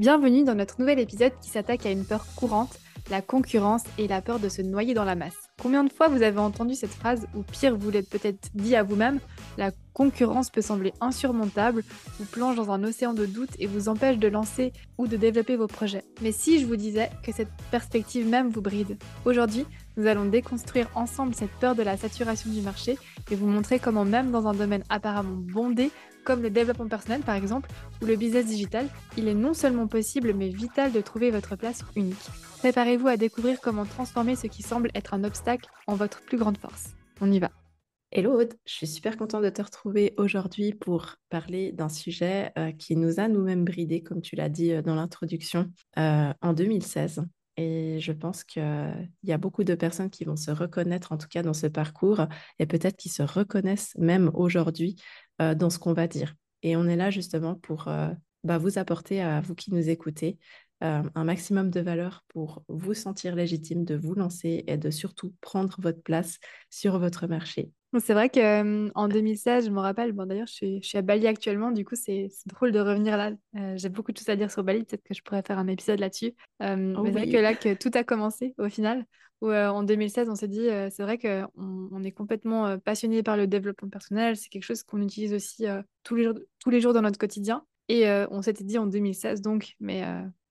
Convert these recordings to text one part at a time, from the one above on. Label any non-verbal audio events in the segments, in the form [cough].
Bienvenue dans notre nouvel épisode qui s'attaque à une peur courante, la concurrence et la peur de se noyer dans la masse. Combien de fois vous avez entendu cette phrase ou pire vous l'êtes peut-être dit à vous-même, la concurrence peut sembler insurmontable, vous plonge dans un océan de doutes et vous empêche de lancer ou de développer vos projets. Mais si je vous disais que cette perspective même vous bride Aujourd'hui, nous allons déconstruire ensemble cette peur de la saturation du marché et vous montrer comment même dans un domaine apparemment bondé, comme le développement personnel par exemple, ou le business digital, il est non seulement possible mais vital de trouver votre place unique. Préparez-vous à découvrir comment transformer ce qui semble être un obstacle en votre plus grande force. On y va. Hello Aude, je suis super contente de te retrouver aujourd'hui pour parler d'un sujet euh, qui nous a nous-mêmes bridés, comme tu l'as dit euh, dans l'introduction, euh, en 2016. Et je pense qu'il y a beaucoup de personnes qui vont se reconnaître, en tout cas dans ce parcours, et peut-être qui se reconnaissent même aujourd'hui dans ce qu'on va dire. Et on est là justement pour bah, vous apporter à vous qui nous écoutez un maximum de valeur pour vous sentir légitime de vous lancer et de surtout prendre votre place sur votre marché. C'est vrai qu'en 2016, je me rappelle, bon d'ailleurs je suis, je suis, à Bali actuellement, du coup c'est drôle de revenir là. J'ai beaucoup de choses à dire sur Bali, peut-être que je pourrais faire un épisode là-dessus. Oh mais c'est vrai que là que tout a commencé au final, où en 2016 on s'est dit, c'est vrai qu'on on est complètement passionné par le développement personnel, c'est quelque chose qu'on utilise aussi tous, les jours, dans notre quotidien. Et on s'était dit en 2016 donc, mais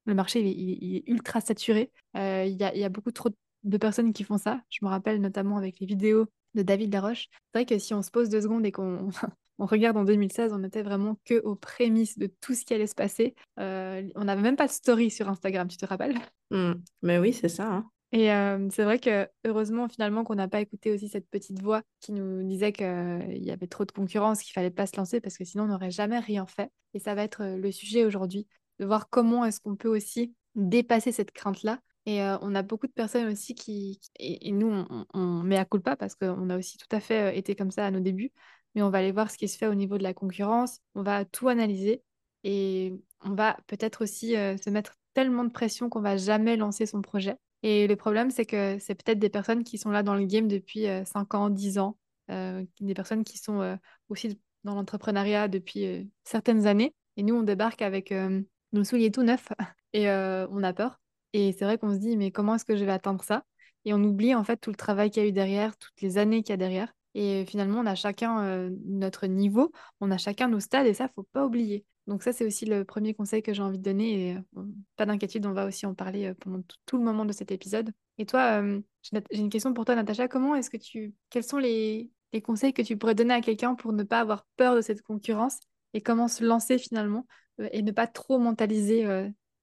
le marché il est, ultra saturé, il y a, beaucoup trop de personnes qui font ça. Je me rappelle notamment avec les vidéos de David Laroche. C'est vrai que si on se pose deux secondes et qu'on [laughs] on regarde en 2016, on était vraiment que aux prémices de tout ce qui allait se passer. On n'avait même pas de story sur Instagram, tu te rappelles? Mmh. Mais oui, c'est ça. Hein. Et c'est vrai que heureusement finalement qu'on n'a pas écouté aussi cette petite voix qui nous disait qu'il y avait trop de concurrence, qu'il fallait pas se lancer parce que sinon on n'aurait jamais rien fait. Et ça va être le sujet aujourd'hui, de voir comment est-ce qu'on peut aussi dépasser cette crainte-là et on a beaucoup de personnes aussi qui, et, nous, on, on, met à culpa parce qu'on a aussi tout à fait été comme ça à nos débuts, mais on va aller voir ce qui se fait au niveau de la concurrence, on va tout analyser et on va peut-être aussi se mettre tellement de pression qu'on va jamais lancer son projet. Et le problème, c'est que c'est peut-être des personnes qui sont là dans le game depuis 5 ans, 10 ans, des personnes qui sont aussi dans l'entrepreneuriat depuis certaines années. Et nous, on débarque avec nos souliers tout neufs [laughs] et on a peur. Et c'est vrai qu'on se dit, mais comment est-ce que je vais atteindre ça? Et on oublie en fait tout le travail qu'il y a eu derrière, toutes les années qu'il y a derrière. Et finalement, on a chacun notre niveau, on a chacun nos stades, et ça, faut pas oublier. Donc ça, c'est aussi le premier conseil que j'ai envie de donner. Et euh, pas d'inquiétude, on va aussi en parler euh, pendant tout le moment de cet épisode. Et toi, j'ai une question pour toi, Natacha. Comment est-ce que tu, quels sont les, les conseils que tu pourrais donner à quelqu'un pour ne pas avoir peur de cette concurrence et comment se lancer finalement et ne pas trop mentaliser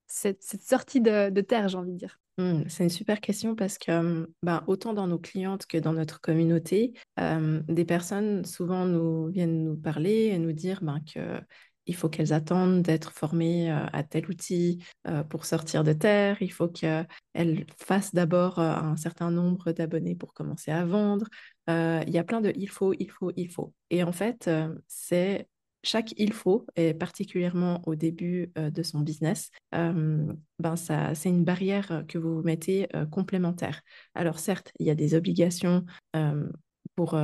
cette, sortie de, terre, j'ai envie de dire? Mmh, C'est une super question parce que ben, autant dans nos clientes que dans notre communauté, des personnes souvent nous viennent nous parler et nous dire ben, que il faut qu'elles attendent d'être formées à tel outil pour sortir de terre. Il faut qu'elles fassent d'abord un certain nombre d'abonnés pour commencer à vendre. il y a plein de il faut, il faut, il faut. Et en fait, c'est chaque il faut, et particulièrement au début euh, de son business, euh, ben ça, c'est une barrière que vous mettez euh, complémentaire. Alors certes, il y a des obligations pour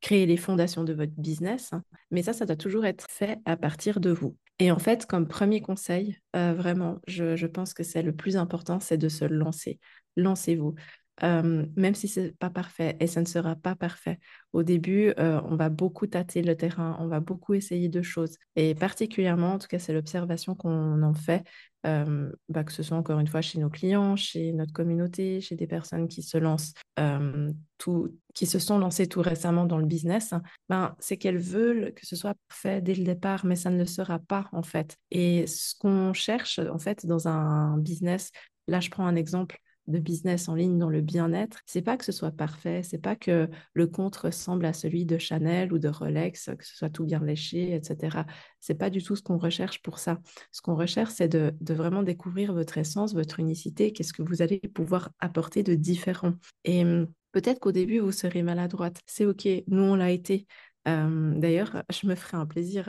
créer les fondations de votre business, hein, mais ça, ça doit toujours être fait à partir de vous. Et en fait, comme premier conseil, vraiment, je, je pense que c'est le plus important, c'est de se lancer. Lancez-vous même si ce n'est pas parfait, et ça ne sera pas parfait. Au début, on va beaucoup tâter le terrain, on va beaucoup essayer de choses. Et particulièrement, en tout cas, c'est l'observation qu'on en fait, bah, que ce soit encore une fois chez nos clients, chez notre communauté, chez des personnes qui se lancent, qui se sont lancées tout récemment dans le business, ben, c'est qu'elles veulent que ce soit parfait dès le départ, mais ça ne le sera pas en fait. Et ce qu'on cherche en fait dans un business, là je prends un exemple, de business en ligne dans le bien-être, c'est pas que ce soit parfait, c'est pas que le compte ressemble à celui de Chanel ou de Rolex, que ce soit tout bien léché, etc. C'est pas du tout ce qu'on recherche pour ça. Ce qu'on recherche, c'est de, vraiment découvrir votre essence, votre unicité, qu'est-ce que vous allez pouvoir apporter de différent. Et hum, peut-être qu'au début, vous serez maladroite. C'est OK, nous, on l'a été. D'ailleurs, je me ferai un plaisir,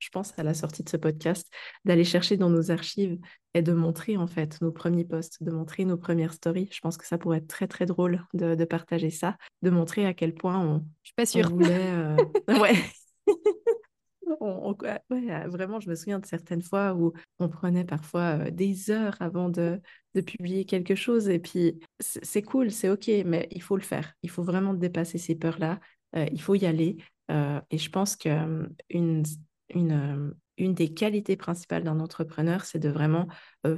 je pense, à la sortie de ce podcast, d'aller chercher dans nos archives et de montrer en fait nos premiers posts, de montrer nos premières stories. Je pense que ça pourrait être très très drôle de, partager ça, de montrer à quel point on, je suis pas sûre. voulait. [laughs] ouais. [laughs] on, ouais, vraiment, je me souviens de certaines fois où on prenait parfois des heures avant de, de publier quelque chose. Et puis, c'est cool, c'est OK, mais il faut le faire. Il faut vraiment dépasser ces peurs-là. il faut y aller. et je pense qu'une une, des qualités principales d'un entrepreneur, c'est de vraiment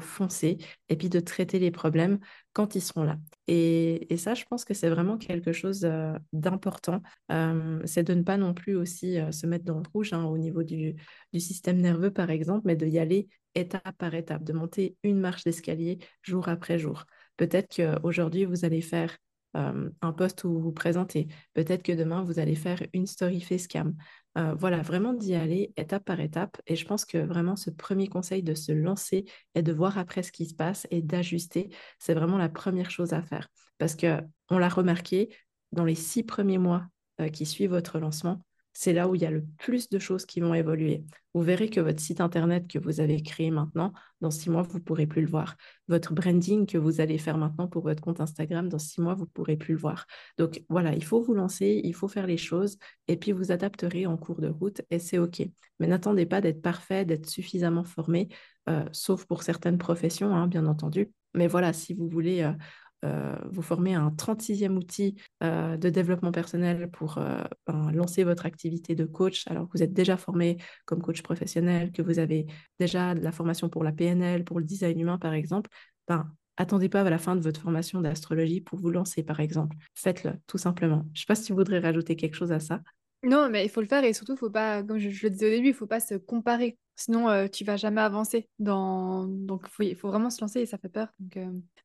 foncer et puis de traiter les problèmes quand ils seront là. Et, ça, je pense que c'est vraiment quelque chose d'important. c'est de ne pas non plus aussi se mettre dans le rouge hein, au niveau du, du, système nerveux, par exemple, mais de y aller étape par étape, de monter une marche d'escalier jour après jour. Peut-être qu'aujourd'hui, vous allez faire un post où vous vous présentez. Peut-être que demain, vous allez faire une story facecam. Euh, voilà, vraiment d'y aller étape par étape. Et je pense que vraiment ce premier conseil de se lancer et de voir après ce qui se passe et d'ajuster, c'est vraiment la première chose à faire. Parce que on l'a remarqué, dans les six premiers mois euh, qui suivent votre lancement, c'est là où il y a le plus de choses qui vont évoluer. Vous verrez que votre site internet que vous avez créé maintenant, dans six mois, vous ne pourrez plus le voir. Votre branding que vous allez faire maintenant pour votre compte Instagram, dans six mois, vous ne pourrez plus le voir. Donc voilà, il faut vous lancer, il faut faire les choses et puis vous adapterez en cours de route et c'est OK. Mais n'attendez pas d'être parfait, d'être suffisamment formé, euh, sauf pour certaines professions, hein, bien entendu. Mais voilà, si vous voulez euh, euh, vous formez un 36e outil euh, de développement personnel pour euh, ben, lancer votre activité de coach, alors que vous êtes déjà formé comme coach professionnel, que vous avez déjà de la formation pour la PNL, pour le design humain par exemple, ben, attendez pas à la fin de votre formation d'astrologie pour vous lancer par exemple. Faites-le tout simplement. Je ne sais pas si vous voudrez rajouter quelque chose à ça. Non, mais il faut le faire et surtout, faut pas, comme je, le disais au début, il faut pas se comparer. Sinon, tu tu vas jamais avancer. Dans... Donc, il faut, vraiment se lancer et ça fait peur. Donc,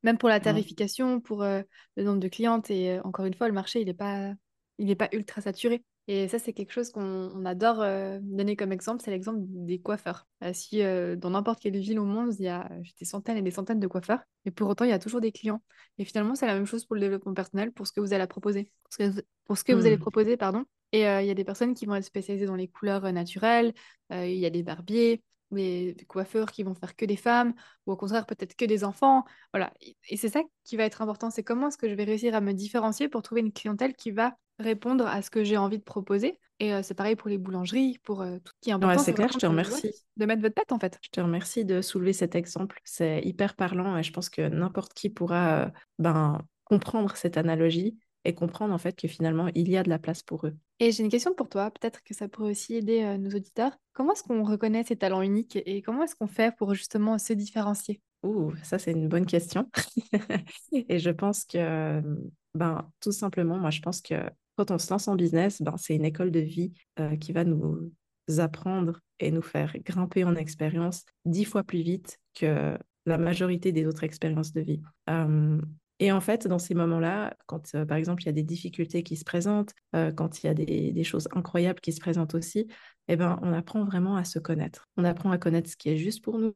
même pour la tarification, pour le nombre de clientes, et encore une fois, le marché, il n'est pas, il pas ultra saturé. Et ça, c'est quelque chose qu'on adore donner comme exemple, c'est l'exemple des coiffeurs. si dans n'importe quelle ville au monde, il y a des centaines et des centaines de coiffeurs, et pour autant, il y a toujours des clients. Et finalement, c'est la même chose pour le développement personnel, pour ce que vous allez proposer. Pour ce que, vous allez mmh. proposer, pardon. Et il y a des personnes qui vont être spécialisées dans les couleurs naturelles, il y a des barbiers, des coiffeurs qui vont faire que des femmes, ou au contraire peut-être que des enfants. Voilà. Et c'est ça qui va être important, c'est comment est-ce que je vais réussir à me différencier pour trouver une clientèle qui va répondre à ce que j'ai envie de proposer. Et c'est pareil pour les boulangeries, pour tout ce qui est important. c'est clair, je te remercie. De mettre votre tête en fait. Je te remercie de soulever cet exemple. C'est hyper parlant et je pense que n'importe qui pourra ben, comprendre cette analogie et comprendre en fait que finalement il y a de la place pour eux. Et j'ai une question pour toi, peut-être que ça pourrait aussi aider euh, nos auditeurs. Comment est-ce qu'on reconnaît ces talents uniques et comment est-ce qu'on fait pour justement se différencier? Ouh, ça c'est une bonne question. [laughs] et je pense que, ben, tout simplement, moi je pense que quand on se lance en business, ben, c'est une école de vie euh, qui va nous apprendre et nous faire grimper en expérience dix fois plus vite que la majorité des autres expériences de vie. Et en fait, dans ces moments-là, quand euh, par exemple il y a des difficultés qui se présentent, euh, quand il y a des, choses incroyables qui se présentent aussi, eh ben, on apprend vraiment à se connaître. On apprend à connaître ce qui est juste pour nous,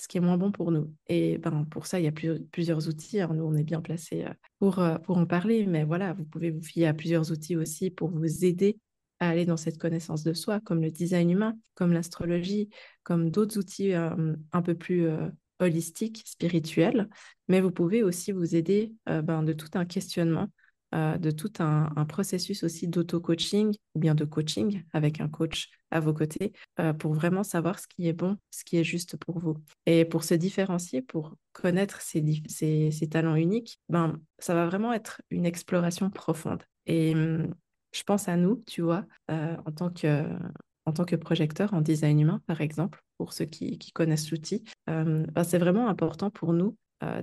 ce qui est moins bon pour nous. Et ben, pour ça, il y a plusieurs outils. nous, on est bien placé euh, pour, pour en parler, mais voilà, vous pouvez vous fier à plusieurs outils aussi pour vous aider à aller dans cette connaissance de soi, comme le design humain, comme l'astrologie, comme d'autres outils un peu plus holistique, spirituel, mais vous pouvez aussi vous aider euh, ben, de tout un questionnement, euh, de tout un, processus aussi d'auto-coaching ou bien de coaching avec un coach à vos côtés euh, pour vraiment savoir ce qui est bon, ce qui est juste pour vous. Et pour se différencier, pour connaître ces, ces, talents uniques, ben, ça va vraiment être une exploration profonde. Et hum, je pense à nous, tu vois, en tant que en tant que projecteur en design humain, par exemple, pour ceux qui, connaissent l'outil, euh, ben, c'est vraiment important pour nous euh,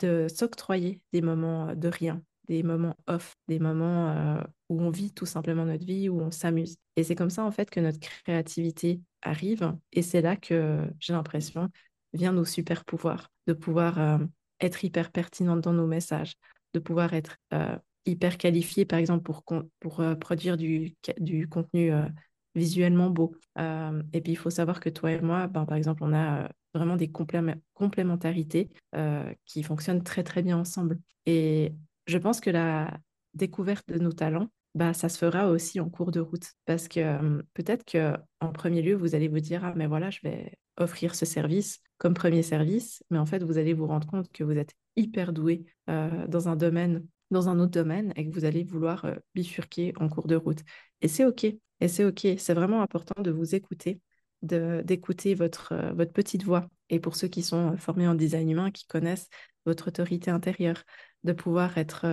de s'octroyer des moments de rien, des moments off, des moments euh, où on vit tout simplement notre vie, où on s'amuse. Et c'est comme ça, en fait, que notre créativité arrive. Et c'est là que j'ai l'impression vient nos super pouvoirs, de pouvoir être hyper pertinente dans nos messages, de pouvoir être hyper qualifié, par exemple, pour, pour produire du, du contenu visuellement beau. Euh, et puis, il faut savoir que toi et moi, ben, par exemple, on a euh, vraiment des complémentarités euh, qui fonctionnent très, très bien ensemble. Et je pense que la découverte de nos talents, bah, ça se fera aussi en cours de route. Parce que peut-être qu'en premier lieu, vous allez vous dire, ah, mais voilà, je vais offrir ce service comme premier service. Mais en fait, vous allez vous rendre compte que vous êtes hyper doué dans un domaine dans un autre domaine et que vous allez vouloir bifurquer en cours de route. Et c'est OK. Et c'est OK. C'est vraiment important de vous écouter, d'écouter votre, votre petite voix. Et pour ceux qui sont formés en design humain, qui connaissent votre autorité intérieure, de pouvoir être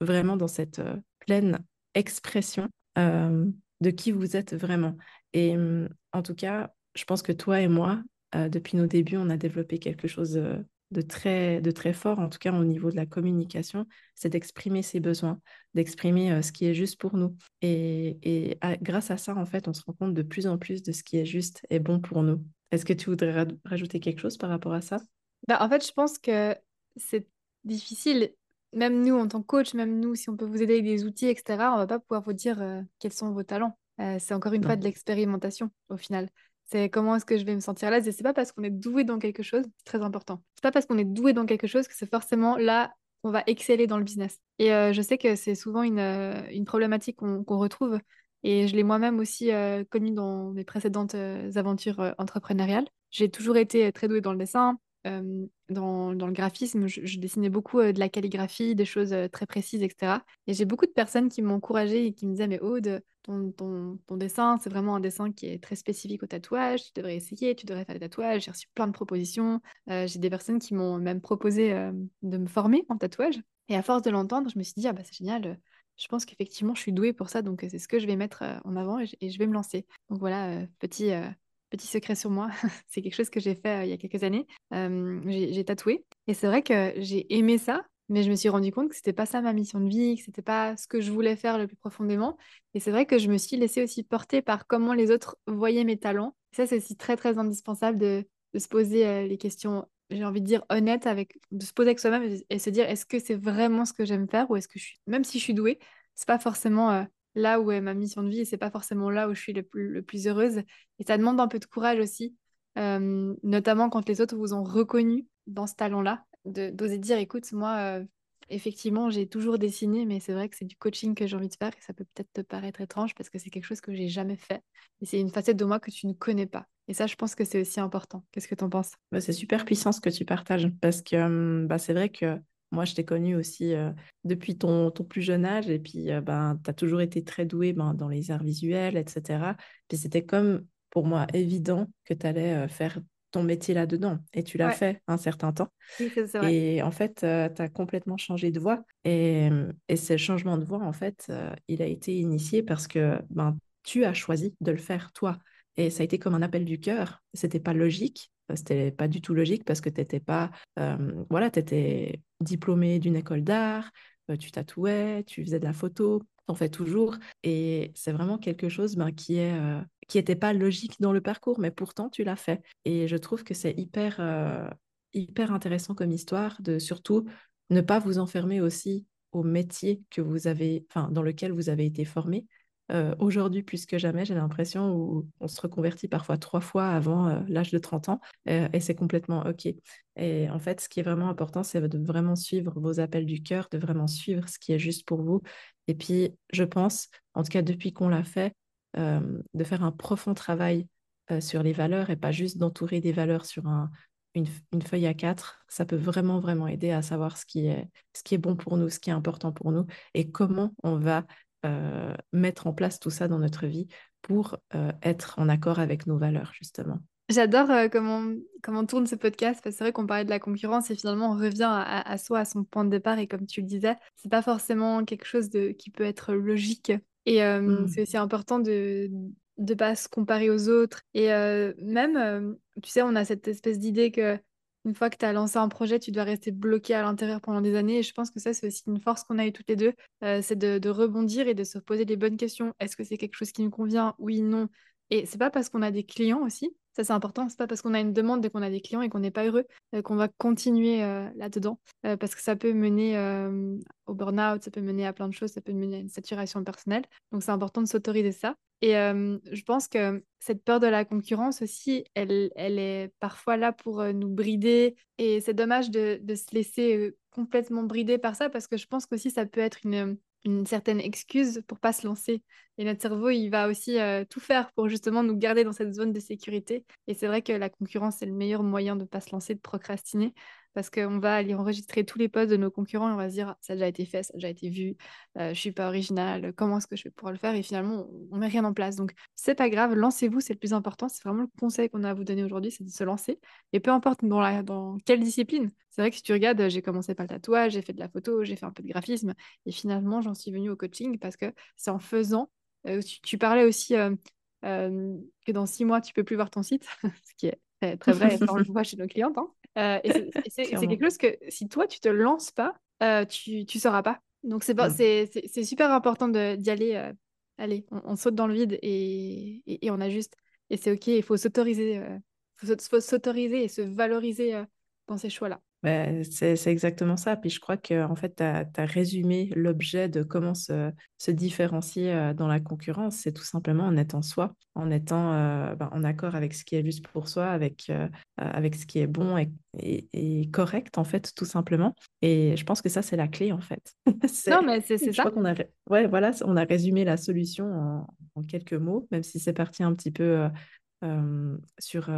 vraiment dans cette pleine expression de qui vous êtes vraiment. Et mmh, en tout cas, je pense que toi et moi, depuis nos débuts, on a développé quelque chose de très, de très fort, en tout cas au niveau de la communication, c'est d'exprimer ses besoins, d'exprimer euh, ce qui est juste pour nous. Et, et grâce à ça, en fait, on se rend compte de plus en plus de ce qui est juste et bon pour nous. Est-ce que tu voudrais rajouter quelque chose par rapport à ça? Bah, En fait, je pense que c'est difficile. Même nous, en tant que coach, même nous, si on peut vous aider avec des outils, etc., on va pas pouvoir vous dire euh, quels sont vos talents. Euh, c'est encore une fois de l'expérimentation au final. C'est comment est-ce que je vais me sentir à l'aise. Et c'est pas parce qu'on est doué dans quelque chose, c'est très important. C'est pas parce qu'on est doué dans quelque chose que c'est forcément là qu'on va exceller dans le business. Et euh, je sais que c'est souvent une, euh, une problématique qu'on retrouve. Et je l'ai moi-même aussi euh, connue dans mes précédentes aventures entrepreneuriales. J'ai toujours été très douée dans le dessin, dans, dans, le graphisme, je, dessinais beaucoup de la calligraphie, des choses très précises, etc. Et j'ai beaucoup de personnes qui m'ont encouragée et qui me disaient Mais Aude, ton, dessin, c'est vraiment un dessin qui est très spécifique au tatouage, tu devrais essayer, tu devrais faire des tatouages. J'ai reçu plein de propositions. j'ai des personnes qui m'ont même proposé de me former en tatouage. Et à force de l'entendre, je me suis dit Ah bah c'est génial. Je pense qu'effectivement, je suis douée pour ça, donc c'est ce que je vais mettre en avant et je vais me lancer. Donc voilà, petit, petit secret sur moi, [laughs] c'est quelque chose que j'ai fait euh, il y a quelques années. j'ai tatoué et c'est vrai que j'ai aimé ça, mais je me suis rendu compte que c'était pas ça ma mission de vie, que c'était pas ce que je voulais faire le plus profondément. Et c'est vrai que je me suis laissée aussi porter par comment les autres voyaient mes talents. ça, c'est aussi très très indispensable de, se poser euh, les questions. J'ai envie de dire honnêtes avec, de se poser avec soi-même et, se dire est-ce que c'est vraiment ce que j'aime faire ou est-ce que je suis, même si je suis douée, c'est pas forcément euh, là où est ma mission de vie et c'est pas forcément là où je suis le plus, heureuse. Et ça demande un peu de courage aussi, euh, notamment quand les autres vous ont reconnu dans ce talent-là, d'oser dire écoute, moi, euh, effectivement, j'ai toujours dessiné, mais c'est vrai que c'est du coaching que j'ai envie de faire et ça peut peut-être te paraître étrange parce que c'est quelque chose que j'ai jamais fait et c'est une facette de moi que tu ne connais pas. Et ça, je pense que c'est aussi important. Qu'est-ce que tu en penses? Bah, C'est super puissant ce que tu partages parce que hum, bah, c'est vrai que moi, je t'ai connu aussi euh, depuis ton, ton, plus jeune âge et puis euh, ben, tu as toujours été très doué ben, dans les arts visuels, etc. Puis c'était comme pour moi évident que tu allais euh, faire ton métier là-dedans et tu l'as fait un certain temps. Oui, vrai. Et en fait, tu as complètement changé de voix et, et ce changement de voix, en fait, il a été initié parce que ben, tu as choisi de le faire toi. Et ça a été comme un appel du cœur. C'était pas logique, c'était pas du tout logique parce que tu n'étais pas, euh, voilà, tu étais diplômé d'une école d'art, euh, tu tatouais, tu faisais de la photo, tu en fais toujours. Et c'est vraiment quelque chose ben, qui est euh, qui n'était pas logique dans le parcours, mais pourtant tu l'as fait. Et je trouve que c'est hyper, hyper intéressant comme histoire de surtout ne pas vous enfermer aussi au métier que vous avez, enfin, dans lequel vous avez été formé, euh, aujourd'hui, plus que jamais, j'ai l'impression où on se reconvertit parfois trois fois avant euh, l'âge de 30 ans euh, et c'est complètement OK. Et en fait, ce qui est vraiment important, c'est de vraiment suivre vos appels du cœur, de vraiment suivre ce qui est juste pour vous. Et puis, je pense, en tout cas depuis qu'on l'a fait, de faire un profond travail sur les valeurs et pas juste d'entourer des valeurs sur un, une, feuille à quatre, ça peut vraiment, vraiment aider à savoir ce qui est bon pour nous, ce qui est important pour nous et comment on va euh, mettre en place tout ça dans notre vie pour euh, être en accord avec nos valeurs, justement. J'adore euh, comment, comment tourne ce podcast, parce que c'est vrai qu'on parlait de la concurrence et finalement on revient à, soi, à son point de départ. Et comme tu le disais, c'est pas forcément quelque chose de, qui peut être logique. Et mmh. c'est aussi important de ne pas se comparer aux autres. Et même, tu sais, on a cette espèce d'idée que une fois que tu as lancé un projet, tu dois rester bloqué à l'intérieur pendant des années. Et je pense que ça, c'est aussi une force qu'on a eu toutes les deux, euh, c'est de, rebondir et de se poser les bonnes questions. Est-ce que c'est quelque chose qui nous convient? Oui, non. Et c'est pas parce qu'on a des clients aussi, ça c'est important, c'est pas parce qu'on a une demande et qu'on a des clients et qu'on n'est pas heureux euh, qu'on va continuer euh, là-dedans, parce que ça peut mener au burn-out, ça peut mener à plein de choses, ça peut mener à une saturation personnelle. Donc c'est important de s'autoriser ça. Et je pense que cette peur de la concurrence aussi, elle, elle est parfois là pour nous brider. Et c'est dommage de, de, se laisser complètement brider par ça parce que je pense qu'aussi ça peut être une, une certaine excuse pour pas se lancer. Et notre cerveau, il va aussi tout faire pour justement nous garder dans cette zone de sécurité. Et c'est vrai que la concurrence, c'est le meilleur moyen de pas se lancer, de procrastiner. Parce qu'on va aller enregistrer tous les posts de nos concurrents et on va se dire ça a déjà été fait, ça a déjà été vu, euh, je suis pas original, comment est-ce que je vais pouvoir le faire? Et finalement, on met rien en place. Donc, c'est pas grave, lancez-vous, c'est le plus important. C'est vraiment le conseil qu'on a à vous donner aujourd'hui, c'est de se lancer. Et peu importe dans, la, dans quelle discipline. C'est vrai que si tu regardes, j'ai commencé par le tatouage, j'ai fait de la photo, j'ai fait un peu de graphisme, et finalement, j'en suis venue au coaching parce que c'est en faisant. Euh, tu, parlais aussi euh, que dans six mois, tu peux plus voir ton site, [laughs] ce qui est très, vrai, et on le voit chez nos clientes. Hein. Euh, et c'est quelque chose que si toi, tu te lances pas, euh, tu ne sauras pas. Donc, c'est c'est super important d'y aller. Euh, allez, on, saute dans le vide et, et, on ajuste. Et c'est OK, il faut s'autoriser faut s'autoriser et se valoriser dans ces choix-là. Bah, c'est exactement ça. Puis je crois que en fait, tu as, résumé l'objet de comment se, se différencier dans la concurrence. C'est tout simplement en étant soi, en étant euh, ben, en accord avec ce qui est juste pour soi, avec, euh, avec ce qui est bon et, et, correct, en fait, tout simplement. Et je pense que ça, c'est la clé, en fait. [laughs] non, mais c'est ça. Je crois qu'on a, ouais, voilà, on a résumé la solution en, en quelques mots, même si c'est parti un petit peu sur,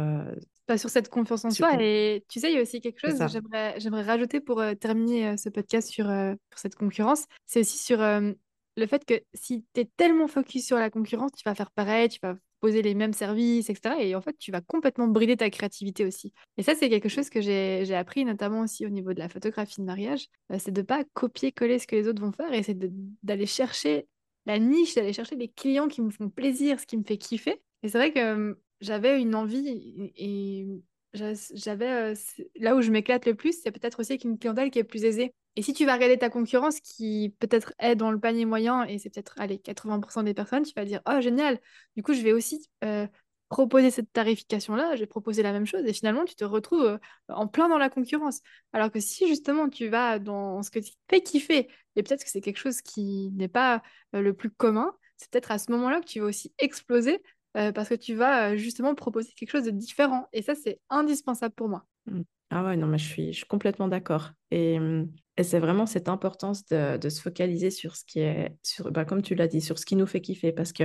sur cette confiance en soi. Et tu sais, il y a aussi quelque chose que j'aimerais, j'aimerais rajouter pour terminer ce podcast sur, cette concurrence. C'est aussi sur le fait que si tu es tellement focus sur la concurrence, tu vas faire pareil, tu vas poser les mêmes services, etc. Et en fait, tu vas complètement brider ta créativité aussi. Et ça, c'est quelque chose que j'ai, j'ai appris notamment aussi au niveau de la photographie de mariage. c'est de pas copier-coller ce que les autres vont faire et c'est d'aller chercher la niche, d'aller chercher les clients qui me font plaisir, ce qui me fait kiffer. Et c'est vrai que j'avais une envie et j'avais là où je m'éclate le plus, c'est peut-être aussi avec une clientèle qui est plus aisée. Et si tu vas regarder ta concurrence qui peut-être est dans le panier moyen et c'est peut-être allez 80% des personnes, tu vas dire oh génial. Du coup, je vais aussi proposer cette tarification là, je vais proposer la même chose et finalement tu te retrouves en plein dans la concurrence. Alors que si justement tu vas dans ce que tu fais kiffer et peut-être que c'est quelque chose qui n'est pas le plus commun, c'est peut-être à ce moment-là que tu vas aussi exploser euh, parce que tu vas euh, justement proposer quelque chose de différent. Et ça, c'est indispensable pour moi. Mmh. Ah ouais, non, mais je suis, je suis complètement d'accord. Et, mmh, c'est vraiment cette importance de, se focaliser sur ce qui est, sur, bah, comme tu l'as dit, sur ce qui nous fait kiffer. Parce que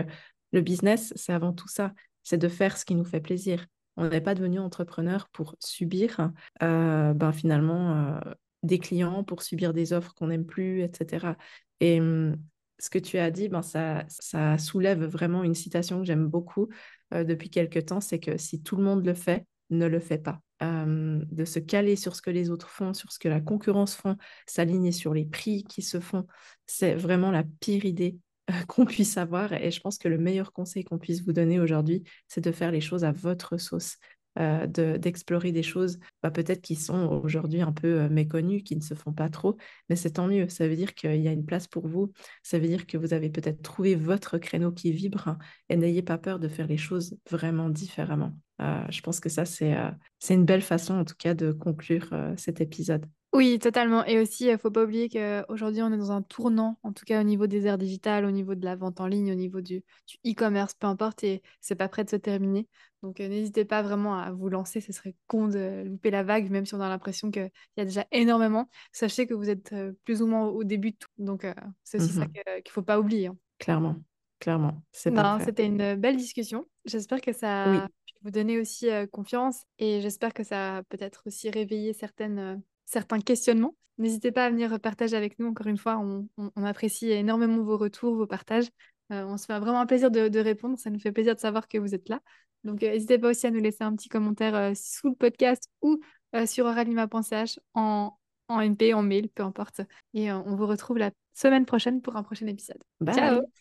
le business, c'est avant tout ça, c'est de faire ce qui nous fait plaisir. On n'est pas devenu entrepreneur pour subir euh, ben, finalement des clients, pour subir des offres qu'on n'aime plus, etc. Et ce que tu as dit, ben ça, soulève vraiment une citation que j'aime beaucoup euh, depuis quelque temps, c'est que si tout le monde le fait, ne le fait pas. de se caler sur ce que les autres font, sur ce que la concurrence font, s'aligner sur les prix qui se font, c'est vraiment la pire idée euh, [laughs] qu'on puisse avoir. Et je pense que le meilleur conseil qu'on puisse vous donner aujourd'hui, c'est de faire les choses à votre sauce. Euh, d'explorer des choses bah, peut-être qui sont aujourd'hui un peu euh, méconnues, qui ne se font pas trop, mais c'est tant mieux. Ça veut dire qu'il y a une place pour vous, ça veut dire que vous avez peut-être trouvé votre créneau qui vibre et n'ayez pas peur de faire les choses vraiment différemment. Euh, je pense que ça, c'est une belle façon en tout cas de conclure cet épisode. Oui, totalement. Et aussi, il ne faut pas oublier qu'aujourd'hui, on est dans un tournant, en tout cas au niveau des aires digitales, au niveau de la vente en ligne, au niveau du e-commerce, peu importe, et c'est pas prêt de se terminer. Donc, euh, n'hésitez pas vraiment à vous lancer. Ce serait con de louper la vague, même si on a l'impression qu'il y a déjà énormément. Sachez que vous êtes euh, plus ou moins au début de tout. Donc, euh, c'est aussi ça mmh qu'il ne faut pas oublier. Hein. Clairement, clairement. C'était une belle discussion. J'espère que ça a pu vous donner aussi confiance et j'espère que ça a peut-être aussi réveillé certaines certains questionnements. N'hésitez pas à venir partager avec nous. Encore une fois, on, apprécie énormément vos retours, vos partages. Euh, on se fait vraiment un plaisir de, répondre. Ça nous fait plaisir de savoir que vous êtes là. Donc, euh, n'hésitez pas aussi à nous laisser un petit commentaire euh, sous le podcast ou sur oralima.ch en, en MP, en mail, peu importe. Et on vous retrouve la semaine prochaine pour un prochain épisode. Ciao